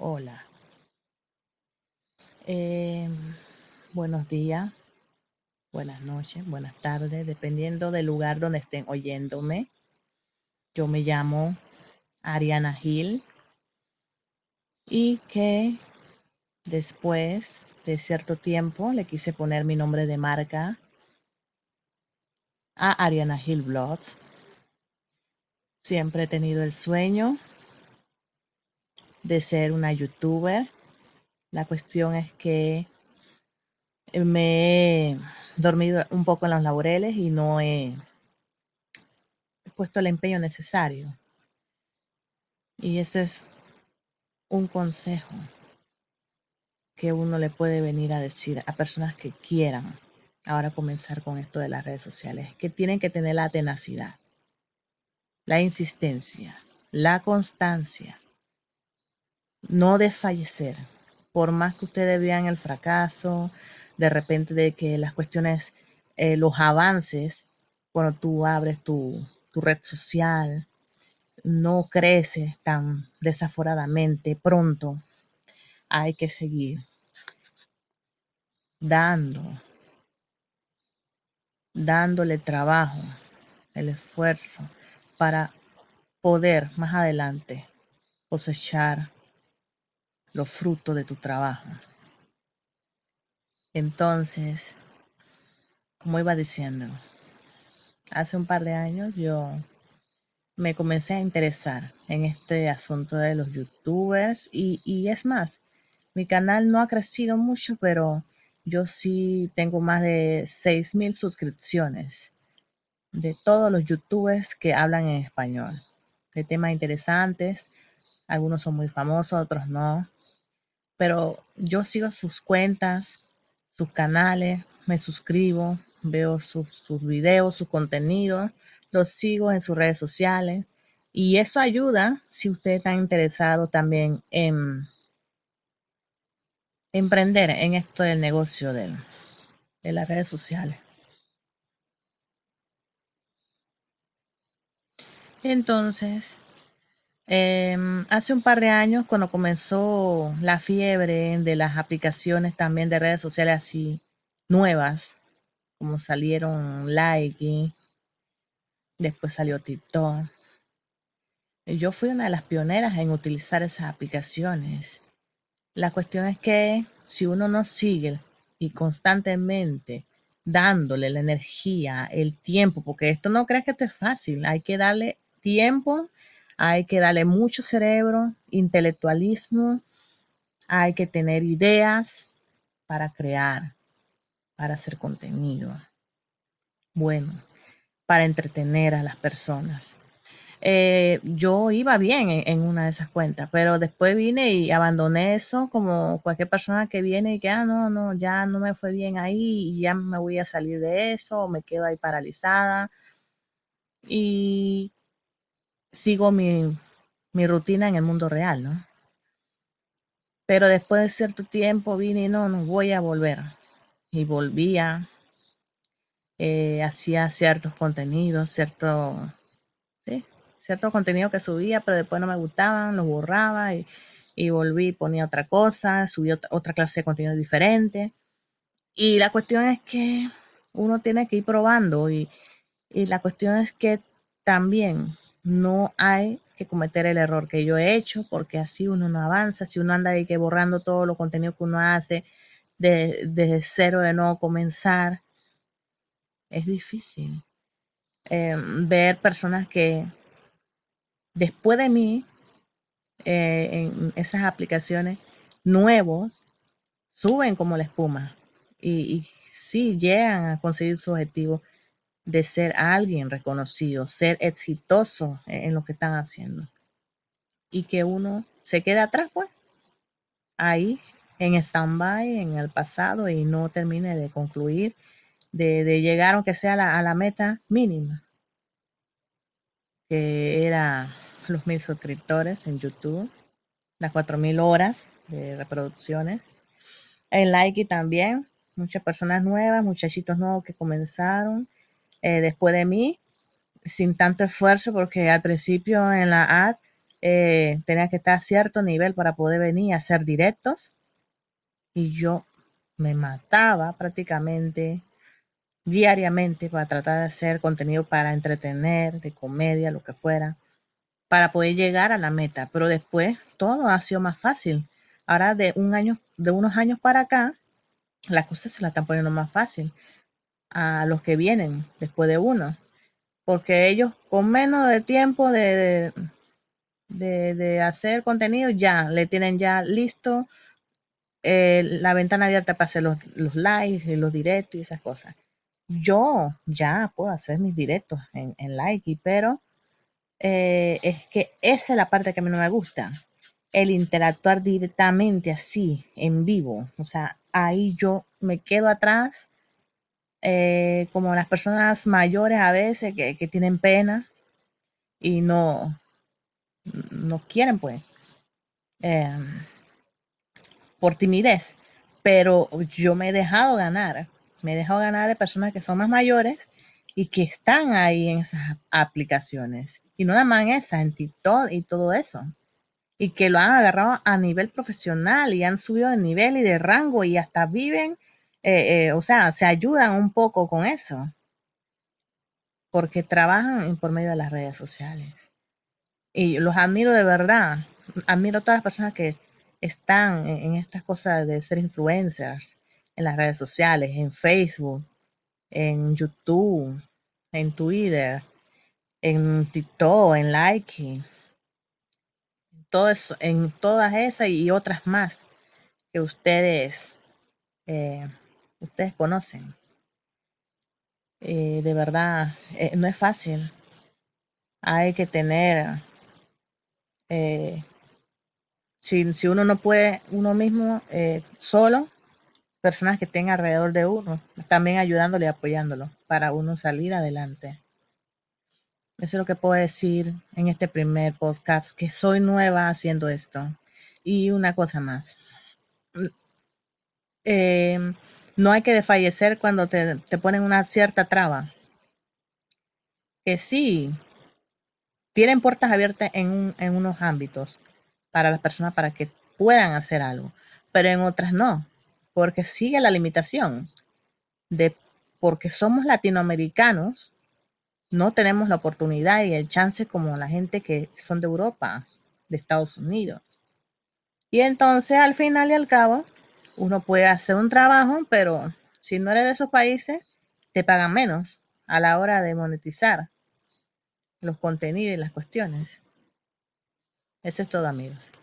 Hola. Em, buenos días, buenas noches, buenas tardes, dependiendo del lugar donde estén oyéndome. Yo me llamo Ariana Gil y que después de cierto tiempo le quise poner mi nombre de marca a Ariana Hill Blogs. Siempre he tenido el sueño de ser una youtuber. La cuestión es que me he dormido un poco en los laureles y no he puesto el empeño necesario. Y eso es un consejo que uno le puede venir a decir a personas que quieran ahora comenzar con esto de las redes sociales, que tienen que tener la tenacidad, la insistencia, la constancia, no desfallecer, por más que ustedes vean el fracaso, de repente de que las cuestiones, eh, los avances, cuando tú abres tu, tu red social, no crece tan desaforadamente pronto, hay que seguir dando, dándole trabajo, el esfuerzo para poder más adelante cosechar los frutos de tu trabajo. Entonces, como iba diciendo, hace un par de años yo me comencé a interesar en este asunto de los youtubers y, y es más, mi canal no ha crecido mucho, pero yo sí tengo más de 6.000 suscripciones de todos los youtubers que hablan en español, de temas interesantes. Algunos son muy famosos, otros no. Pero yo sigo sus cuentas, sus canales, me suscribo, veo sus, sus videos, su contenido, los sigo en sus redes sociales. Y eso ayuda si usted está interesado también en emprender en esto del negocio de las redes sociales. Entonces, em, hace un par de años, cuando comenzó la fiebre de las aplicaciones también de redes sociales así nuevas, como salieron Likey, después salió TikTok, yo fui una de las pioneras en utilizar esas aplicaciones. La cuestión es que si uno no sigue y constantemente dándole la energía, el tiempo, porque esto no creas que esto es fácil, hay que darle tiempo, hay que darle mucho cerebro, intelectualismo, hay que tener ideas para crear, para hacer contenido. Bueno, para entretener a las personas. Eh, yo iba bien en, una de esas cuentas, pero después vine y abandoné eso como cualquier persona que viene y que, ah, no, no, ya no me fue bien ahí y ya me voy a salir de eso, me quedo ahí paralizada y sigo mi, mi rutina en el mundo real, ¿no? Pero después de cierto tiempo vine y no, no voy a volver. Y volvía, eh, hacía ciertos contenidos, cierto, sí, cierto contenido que subía, pero después no me gustaban, lo borraba y, y volví, ponía otra cosa, subí otra, clase de contenido diferente. Y la cuestión es que uno tiene que ir probando y, y la cuestión es que también no hay que cometer el error que yo he hecho, porque así uno no avanza, si uno anda ahí que borrando todo lo contenido que uno hace de, de cero, de no comenzar, es difícil. Eh, ver personas que después de mí, eh, en esas aplicaciones nuevos, suben como la espuma y, y sí llegan a conseguir su objetivo de ser alguien reconocido, ser exitoso en lo que están haciendo. Y que uno se quede atrás, pues, ahí en stand-by, en el pasado, y no termine de concluir, de, llegar aunque sea la, a la meta mínima, que era los mil suscriptores en YouTube, las cuatro mil horas de reproducciones. En Likey también, muchas personas nuevas, muchachitos nuevos que comenzaron eh, después de mí, sin tanto esfuerzo, porque al principio en la ad eh, tenía que estar a cierto nivel para poder venir a hacer directos y yo me mataba prácticamente diariamente para tratar de hacer contenido para entretener, de comedia, lo que fuera, para poder llegar a la meta. Pero después todo ha sido más fácil. Ahora de un año, de unos años para acá, las cosas se la están poniendo más fácil a los que vienen después de uno. Porque ellos con menos de tiempo de, de, de hacer contenido ya le tienen ya listo eh, la ventana abierta para hacer los, los y los directos y esas cosas. Yo ya puedo hacer mis directos en, en pero eh, es que esa es la parte que a mí no me gusta. El interactuar directamente así, en vivo. O sea, ahí yo me quedo atrás, eh, como las personas mayores a veces que, que tienen pena y no, no quieren, pues. Em, por timidez, pero yo me he dejado ganar, me he dejado ganar de personas que son más mayores y que están ahí en esas aplicaciones. Y no nada más en esas, en TikTok y todo eso. Y que lo han agarrado a nivel profesional y han subido de nivel y de rango y hasta viven, eh, eh, o sea, se ayudan un poco con eso. Porque trabajan por medio de las redes sociales. Y los admiro de verdad. Admiro a todas las personas que están en, estas cosas de ser influencers en las redes sociales, en Facebook, en YouTube, en Twitter, en TikTok, en Like, todo eso, en todas esas y otras más que ustedes eh, ustedes conocen. Eh, de verdad, eh, no es fácil. Hay que tener si, si uno no puede uno mismo eh, solo, personas que estén alrededor de uno, también ayudándole y apoyándolo para uno salir adelante. Eso es lo que puedo decir en este primer podcast, que soy nueva haciendo esto. Y una cosa más. Eh, no hay que desfallecer cuando te, te ponen una cierta traba. Que sí, tienen puertas abiertas en, en unos ámbitos, para las personas para que puedan hacer algo, pero en otras no, porque sigue la limitación de porque somos latinoamericanos, no tenemos la oportunidad y el chance como la gente que son de Europa, de Estados Unidos. Y entonces al final y al cabo, uno puede hacer un trabajo, pero si no eres de esos países, te pagan menos a la hora de monetizar los contenidos y las cuestiones. Eso es todo, amigos.